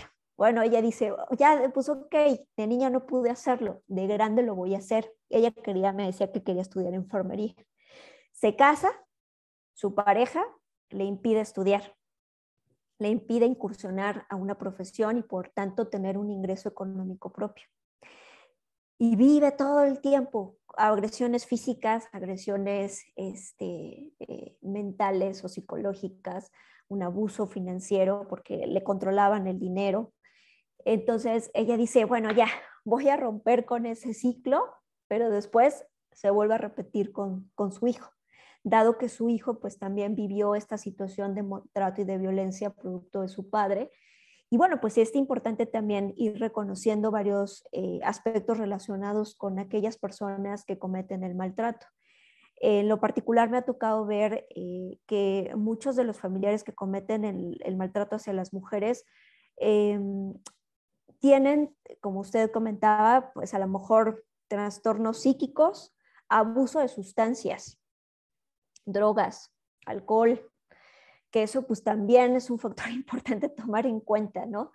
bueno, ella dice, ya, pues ok, de niña no pude hacerlo, de grande lo voy a hacer. Ella quería, me decía que quería estudiar enfermería. Se casa, su pareja le impide estudiar, le impide incursionar a una profesión y por tanto tener un ingreso económico propio. Y vive todo el tiempo agresiones físicas, agresiones este, eh, mentales o psicológicas, un abuso financiero porque le controlaban el dinero, entonces ella dice, bueno, ya, voy a romper con ese ciclo, pero después se vuelve a repetir con, su hijo, dado que su hijo pues también vivió esta situación de maltrato y de violencia producto de su padre. Y bueno, pues es importante también ir reconociendo varios eh, aspectos relacionados con aquellas personas que cometen el maltrato. En lo particular me ha tocado ver eh, que muchos de los familiares que cometen el, maltrato hacia las mujeres em, tienen, como usted comentaba, pues a lo mejor trastornos psíquicos, abuso de sustancias, drogas, alcohol, que eso pues también es un factor importante tomar en cuenta, ¿no?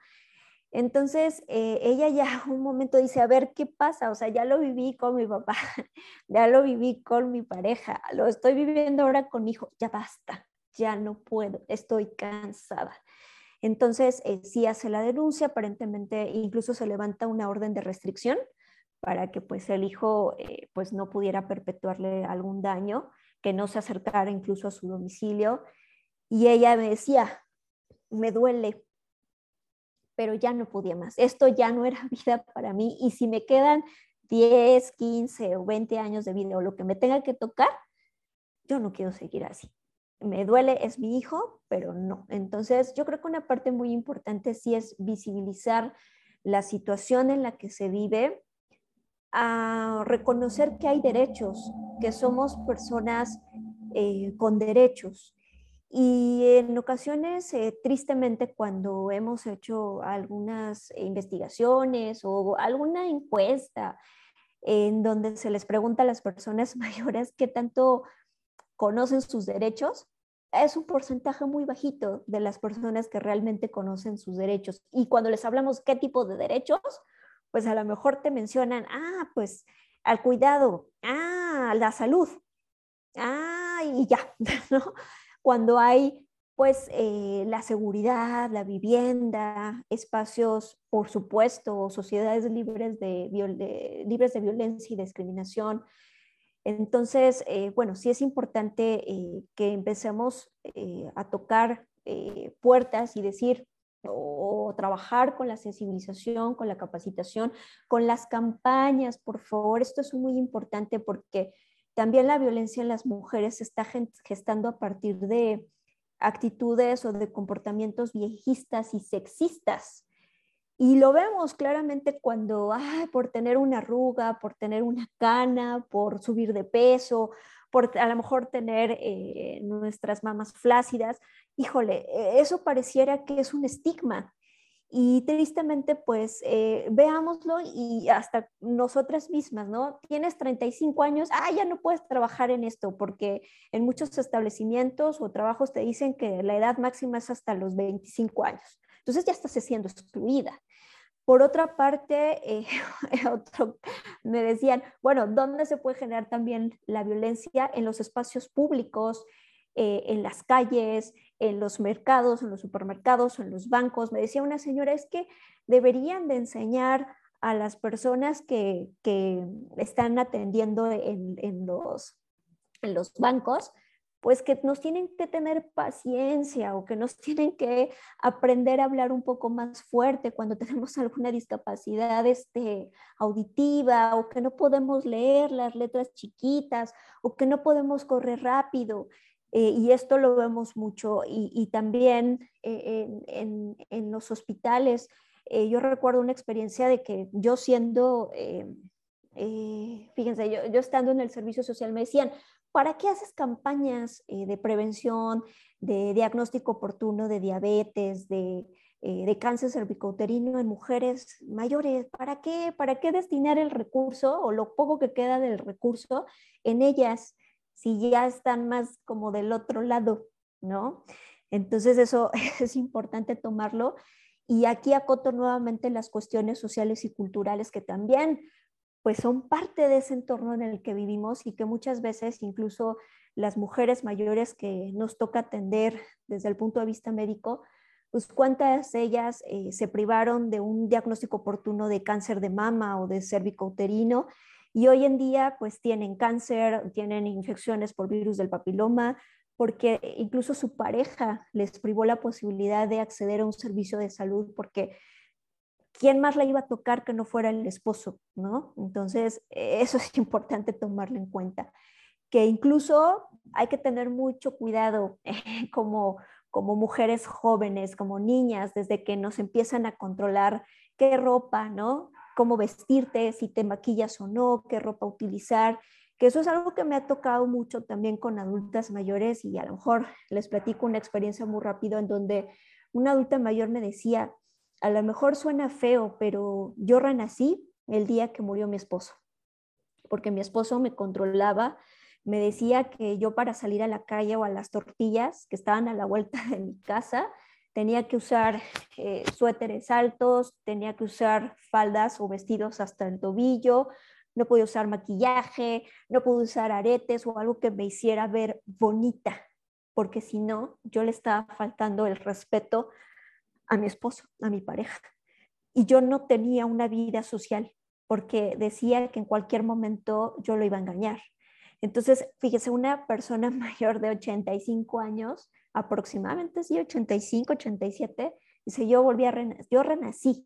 Entonces, eh, ella ya un momento dice, a ver, ¿qué pasa? O sea, ya lo viví con mi papá, ya lo viví con mi pareja, lo estoy viviendo ahora con mi hijo, ya basta, ya no puedo, estoy cansada. Entonces, eh, sí hace la denuncia, aparentemente incluso se levanta una orden de restricción para que pues el hijo eh, pues no pudiera perpetuarle algún daño, que no se acercara incluso a su domicilio. Y ella me decía, me duele, pero ya no podía más. Esto ya no era vida para mí y si me quedan 10, 15 o 20 años de vida o lo que me tenga que tocar, yo no quiero seguir así me duele, es mi hijo, pero no. Entonces, yo creo que una parte muy importante sí es visibilizar la situación en la que se vive, a reconocer que hay derechos, que somos personas eh, con derechos Y en ocasiones, eh, tristemente, cuando hemos hecho algunas investigaciones o alguna encuesta en donde se les pregunta a las personas mayores qué tanto conocen sus derechos, es un porcentaje muy bajito de las personas que realmente conocen sus derechos. Y cuando les hablamos qué tipo de derechos, pues a lo mejor te mencionan, ah, pues al cuidado, ah, la salud, ah, y ya, ¿no? Cuando hay pues eh, la seguridad, la vivienda, espacios, por supuesto, sociedades libres de, libres de violencia y discriminación. Entonces, eh, bueno, sí es importante eh, que empecemos a tocar puertas y decir, o trabajar con la sensibilización, con la capacitación, con las campañas, por favor. Esto es muy importante porque también la violencia en las mujeres se está gestando a partir de actitudes o de comportamientos viejistas y sexistas. Y lo vemos claramente cuando, por tener una arruga, por tener una cana, por subir de peso, por a lo mejor tener eh, nuestras mamas flácidas, híjole, e, eso pareciera que es un estigma. Y tristemente, pues eh, veámoslo y hasta nosotras mismas, ¿no? Tienes 35 años, ah, ya no puedes trabajar en esto, porque en muchos establecimientos o trabajos te dicen que la edad máxima es hasta los 25 años. Entonces ya estás siendo excluida. Por otra parte, eh, me decían, bueno, ¿dónde se puede generar también la violencia? En los espacios públicos, eh, en las calles, en los mercados, en los supermercados, en los bancos. Me decía una señora, es que deberían de enseñar a las personas que, están atendiendo en, los, en los bancos, pues que nos tienen que tener paciencia o que nos tienen que aprender a hablar un poco más fuerte cuando tenemos alguna discapacidad este, auditiva o que no podemos leer las letras chiquitas o que no podemos correr rápido. Eh, y esto lo vemos mucho y, también eh, en, los hospitales. Eh, yo recuerdo una experiencia de que yo siendo, fíjense, yo, estando en el servicio social me decían, ¿para qué haces campañas de prevención, de diagnóstico oportuno de diabetes, de, de cáncer cervicouterino en mujeres mayores? ¿Para qué? ¿Para qué destinar el recurso o lo poco que queda del recurso en ellas? Si ya están más como del otro lado, ¿no? Entonces eso es importante tomarlo. Y aquí acoto nuevamente las cuestiones sociales y culturales que también pues son parte de ese entorno en el que vivimos y que muchas veces incluso las mujeres mayores que nos toca atender desde el punto de vista médico, pues cuántas ellas eh, se privaron de un diagnóstico oportuno de cáncer de mama o de cervicouterino y hoy en día pues tienen cáncer, tienen infecciones por virus del papiloma, porque incluso su pareja les privó la posibilidad de acceder a un servicio de salud porque ¿quién más la iba a tocar que no fuera el esposo? ¿no? Entonces, eso es importante tomarlo en cuenta. Que incluso hay que tener mucho cuidado como, como mujeres jóvenes, como niñas, desde que nos empiezan a controlar qué ropa, ¿no? Cómo vestirte, si te maquillas o no, qué ropa utilizar, que eso es algo que me ha tocado mucho también con adultas mayores y a lo mejor les platico una experiencia muy rápido en donde una adulta mayor me decía, a lo mejor suena feo, pero yo renací el día que murió mi esposo, porque mi esposo me controlaba, me decía que yo para salir a la calle o a las tortillas que estaban a la vuelta de mi casa, tenía que usar eh, suéteres altos, tenía que usar faldas o vestidos hasta el tobillo, no podía usar maquillaje, no podía usar aretes o algo que me hiciera ver bonita, porque si no, yo le estaba faltando el respeto a mi esposo, a mi pareja. Y yo no tenía una vida social, porque decía que en cualquier momento yo lo iba a engañar. Entonces, fíjese, una persona mayor de 85 años aproximadamente, sí, 85, 87, dice, yo volví a renacer, yo renací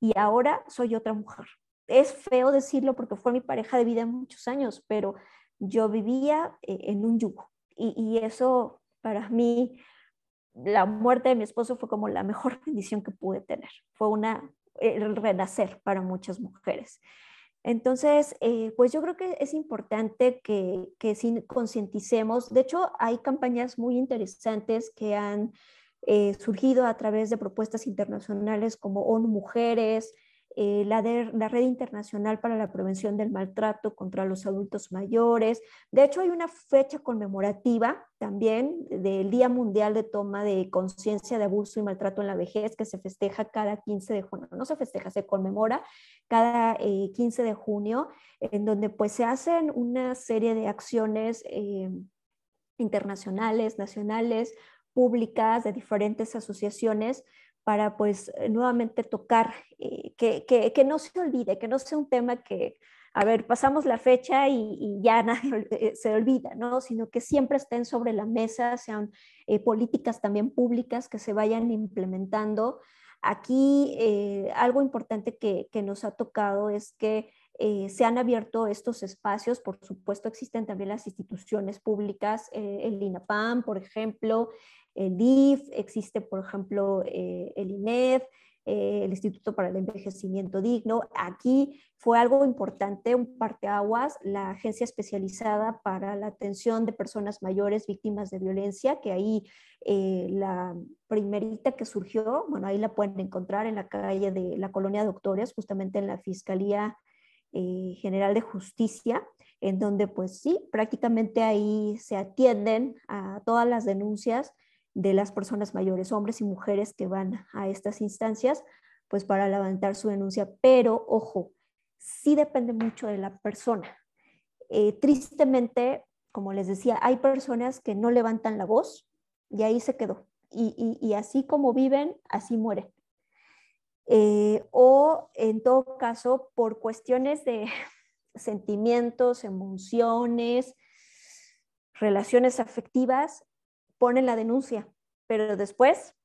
y ahora soy otra mujer. Es feo decirlo porque fue mi pareja de vida muchos años, pero yo vivía eh, en un yugo y, y eso para mí, la muerte de mi esposo fue como la mejor bendición que pude tener. Fue una, el renacer para muchas mujeres. Entonces, eh, pues yo creo que es importante que, que concienticemos. De hecho, hay campañas muy interesantes que han eh, surgido a través de propuestas internacionales como ONU Mujeres, eh, la, la, Red Internacional para la Prevención del Maltrato contra los Adultos Mayores. De hecho, hay una fecha conmemorativa también del Día Mundial de Toma de Conciencia de Abuso y Maltrato en la Vejez, que se festeja cada 15 de junio. No se festeja, se conmemora cada 15 eh, de junio, en donde pues se hacen una serie de acciones eh, internacionales, nacionales, públicas, de diferentes asociaciones para pues eh, nuevamente tocar, eh, que, que, no se olvide, que no sea un tema que, a ver, pasamos la fecha y, ya nadie eh, se olvida, ¿no? Sino que siempre estén sobre la mesa, sean políticas también públicas que se vayan implementando. Aquí algo importante que, que, nos ha tocado es que se han abierto estos espacios, por supuesto existen también las instituciones públicas, el INAPAM, por ejemplo, el DIF, existe, por ejemplo, eh, el INED, eh, el Instituto para el Envejecimiento Digno. Aquí fue algo importante, un parteaguas, la agencia especializada para la atención de personas mayores víctimas de violencia, que ahí eh, la primerita que surgió, bueno, ahí la pueden encontrar en la calle de la colonia Doctores, justamente en la Fiscalía General de Justicia, en donde pues sí, prácticamente ahí se atienden a todas las denuncias de las personas mayores, hombres y mujeres que van a estas instancias, pues para levantar su denuncia. Pero, ojo, sí depende mucho de la persona. Eh, tristemente, como les decía, hay personas que no levantan la voz y ahí se quedó. Y, así como viven, así mueren. Eh, o en todo caso, por cuestiones de sentimientos, emociones, relaciones afectivas, ponen la denuncia, pero después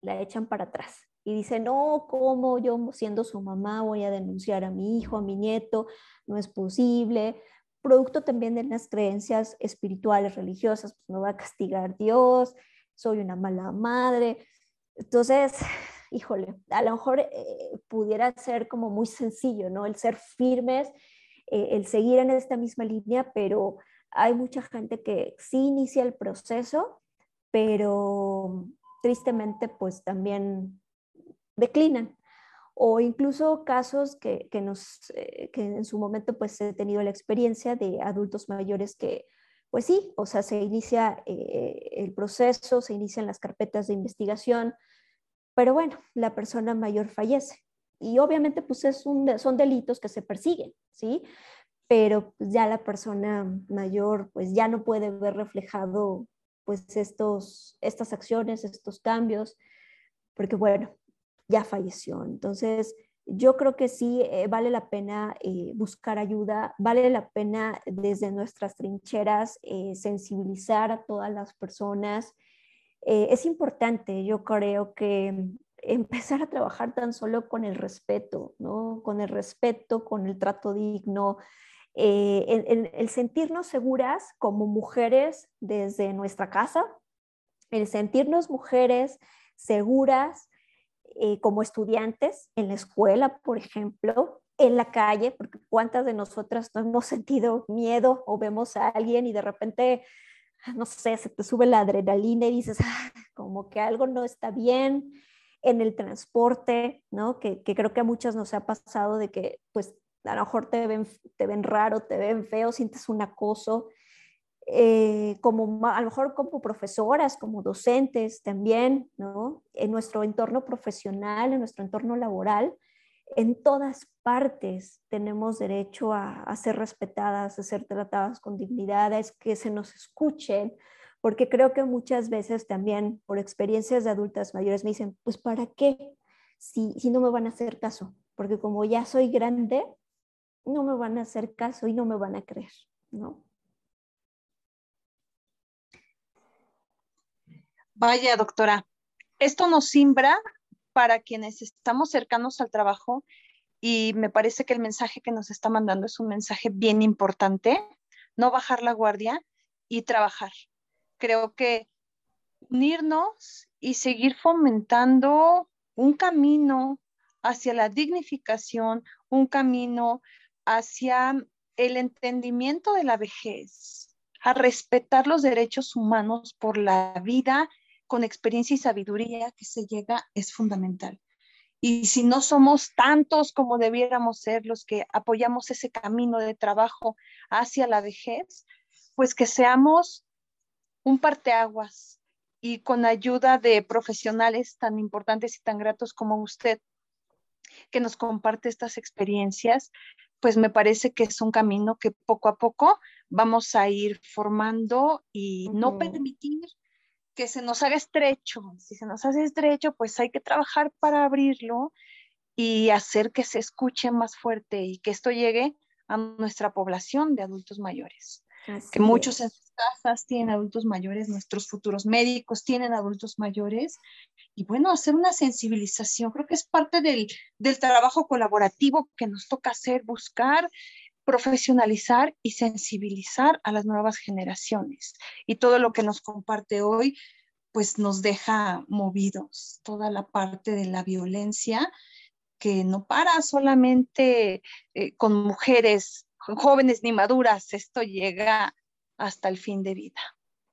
la echan para atrás y dicen, no, ¿cómo yo siendo su mamá voy a denunciar a mi hijo, a mi nieto? No es posible. Producto también de las creencias espirituales, religiosas, pues me va a castigar Dios, soy una mala madre. Entonces, híjole, a lo mejor eh, pudiera ser como muy sencillo, ¿no? El ser firmes, eh, el seguir en esta misma línea, pero hay mucha gente que sí inicia el proceso, pero tristemente pues también declinan. O incluso casos que, nos, eh, que en su momento pues he tenido la experiencia de adultos mayores que pues sí, o sea, se inicia eh, el proceso, se inician las carpetas de investigación, pero bueno, la persona mayor fallece. Y obviamente pues es son delitos que se persiguen, ¿sí? Pero pues, ya la persona mayor pues ya no puede ver reflejado pues estos, estas acciones, estos cambios, porque bueno, ya falleció. Entonces, yo creo que sí eh, vale la pena eh, buscar ayuda, vale la pena desde nuestras trincheras eh, sensibilizar a todas las personas. es importante, yo creo que empezar a trabajar tan solo con el respeto, ¿no? Con el respeto, con el trato digno, eh, el, sentirnos seguras como mujeres desde nuestra casa, el sentirnos mujeres seguras eh, como estudiantes en la escuela, por ejemplo, en la calle, porque cuántas de nosotras no hemos sentido miedo o vemos a alguien y de repente, no sé, se te sube la adrenalina y dices, ah, como que algo no está bien en el transporte, ¿no? Que, que, creo que a muchas nos ha pasado de que pues a lo mejor te ven, te ven raro, te ven feo, sientes un acoso. Eh, como a lo mejor como profesoras, como docentes también, ¿no? En nuestro entorno profesional, en nuestro entorno laboral, en todas partes tenemos derecho a, a, ser respetadas, a ser tratadas con dignidad, a que se nos escuchen, porque creo que muchas veces también por experiencias de adultas mayores me dicen, pues ¿para qué? Si, si no me van a hacer caso, porque como ya soy grande, no me van a hacer caso y no me van a creer, ¿no? Vaya, doctora, esto nos simbra para quienes estamos cercanos al trabajo y me parece que el mensaje que nos está mandando es un mensaje bien importante, no bajar la guardia y trabajar. Creo que unirnos y seguir fomentando un camino hacia la dignificación, un camino hacia el entendimiento de la vejez, a respetar los derechos humanos por la vida con experiencia y sabiduría que se llega es fundamental. Y si no somos tantos como debiéramos ser los que apoyamos ese camino de trabajo hacia la vejez, pues que seamos un parteaguas y con ayuda de profesionales tan importantes y tan gratos como usted, que nos comparte estas experiencias, pues me parece que es un camino que poco a poco vamos a ir formando y no permitir que se nos haga estrecho. Si se nos hace estrecho, pues hay que trabajar para abrirlo y hacer que se escuche más fuerte y que esto llegue a nuestra población de adultos mayores. Que muchos en sus casas tienen adultos mayores, nuestros futuros médicos tienen adultos mayores. Y bueno, hacer una sensibilización, creo que es parte del, del trabajo colaborativo que nos toca hacer, buscar profesionalizar y sensibilizar a las nuevas generaciones. Y todo lo que nos comparte hoy, pues nos deja movidos. Toda la parte de la violencia que no para solamente eh, con mujeres jóvenes ni maduras, esto llega hasta el fin de vida.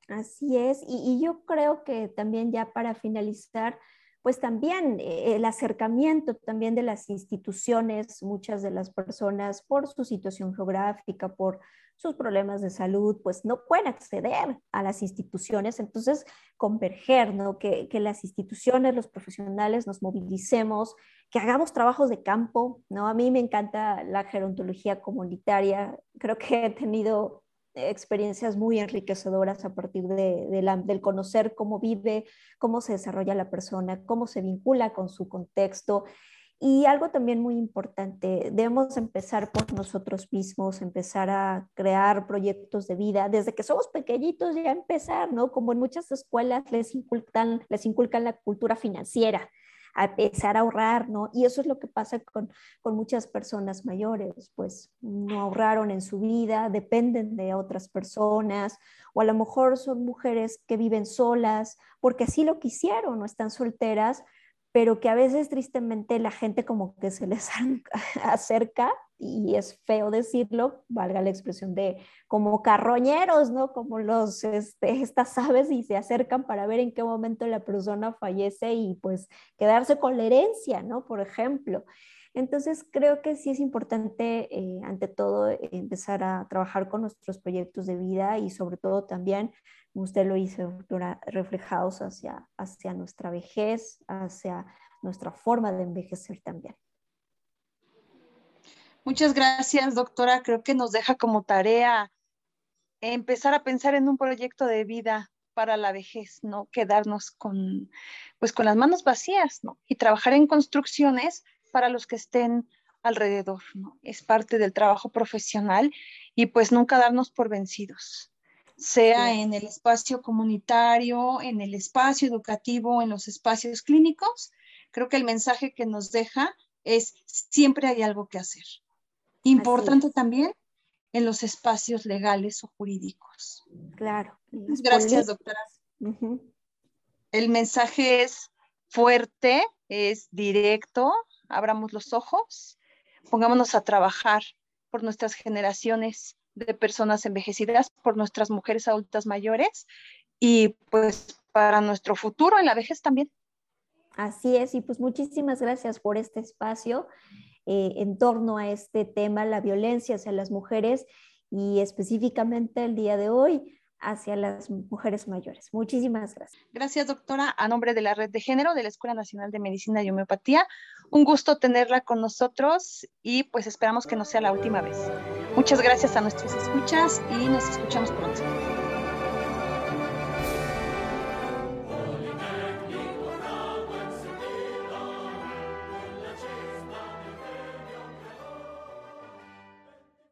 Así es, y, yo creo que también ya para finalizar, pues también eh, el acercamiento también de las instituciones, muchas de las personas por su situación geográfica, por sus problemas de salud, pues no pueden acceder a las instituciones. Entonces, converger, ¿no? Que, que las instituciones, los profesionales nos movilicemos, que hagamos trabajos de campo, ¿no? A mí me encanta la gerontología comunitaria. Creo que he tenido experiencias muy enriquecedoras a partir de, del conocer cómo vive, cómo se desarrolla la persona, cómo se vincula con su contexto. Y algo también muy importante, debemos empezar por nosotros mismos, empezar a crear proyectos de vida, desde que somos pequeñitos ya empezar, ¿no? Como en muchas escuelas les inculcan, les inculcan la cultura financiera, a empezar a ahorrar, ¿no? Y eso es lo que pasa con, con muchas personas mayores, pues no ahorraron en su vida, dependen de otras personas, o a lo mejor son mujeres que viven solas porque así lo quisieron, no están solteras, pero que a veces tristemente la gente como que se les acerca y es feo decirlo, valga la expresión de como carroñeros, ¿no? Como los, este, estas aves y se acercan para ver en qué momento la persona fallece y pues quedarse con la herencia, ¿no? Por ejemplo. Entonces creo que sí es importante, eh, ante todo, empezar a trabajar con nuestros proyectos de vida y sobre todo también, usted lo hizo, reflejados hacia, hacia nuestra vejez, hacia nuestra forma de envejecer también. Muchas gracias, doctora. Creo que nos deja como tarea empezar a pensar en un proyecto de vida para la vejez, no quedarnos con, pues, con las manos vacías, ¿no? Y trabajar en construcciones para los que estén alrededor, ¿no? Es parte del trabajo profesional y pues nunca darnos por vencidos, sea en el espacio comunitario, en el espacio educativo, en los espacios clínicos. Creo que el mensaje que nos deja es siempre hay algo que hacer. Importante también en los espacios legales o jurídicos. Claro. Gracias, doctora. El mensaje es fuerte, es directo, abramos los ojos, pongámonos a trabajar por nuestras generaciones de personas envejecidas, por nuestras mujeres adultas mayores y pues para nuestro futuro en la vejez también. Así es, y pues muchísimas gracias por este espacio eh, en torno a este tema, la violencia hacia las mujeres y específicamente el día de hoy hacia las mujeres mayores. Muchísimas gracias. Gracias, doctora. A nombre de la Red de Género de la Escuela Nacional de Medicina y Homeopatía, un gusto tenerla con nosotros y pues esperamos que no sea la última vez. Muchas gracias a nuestros escuchas y nos escuchamos pronto.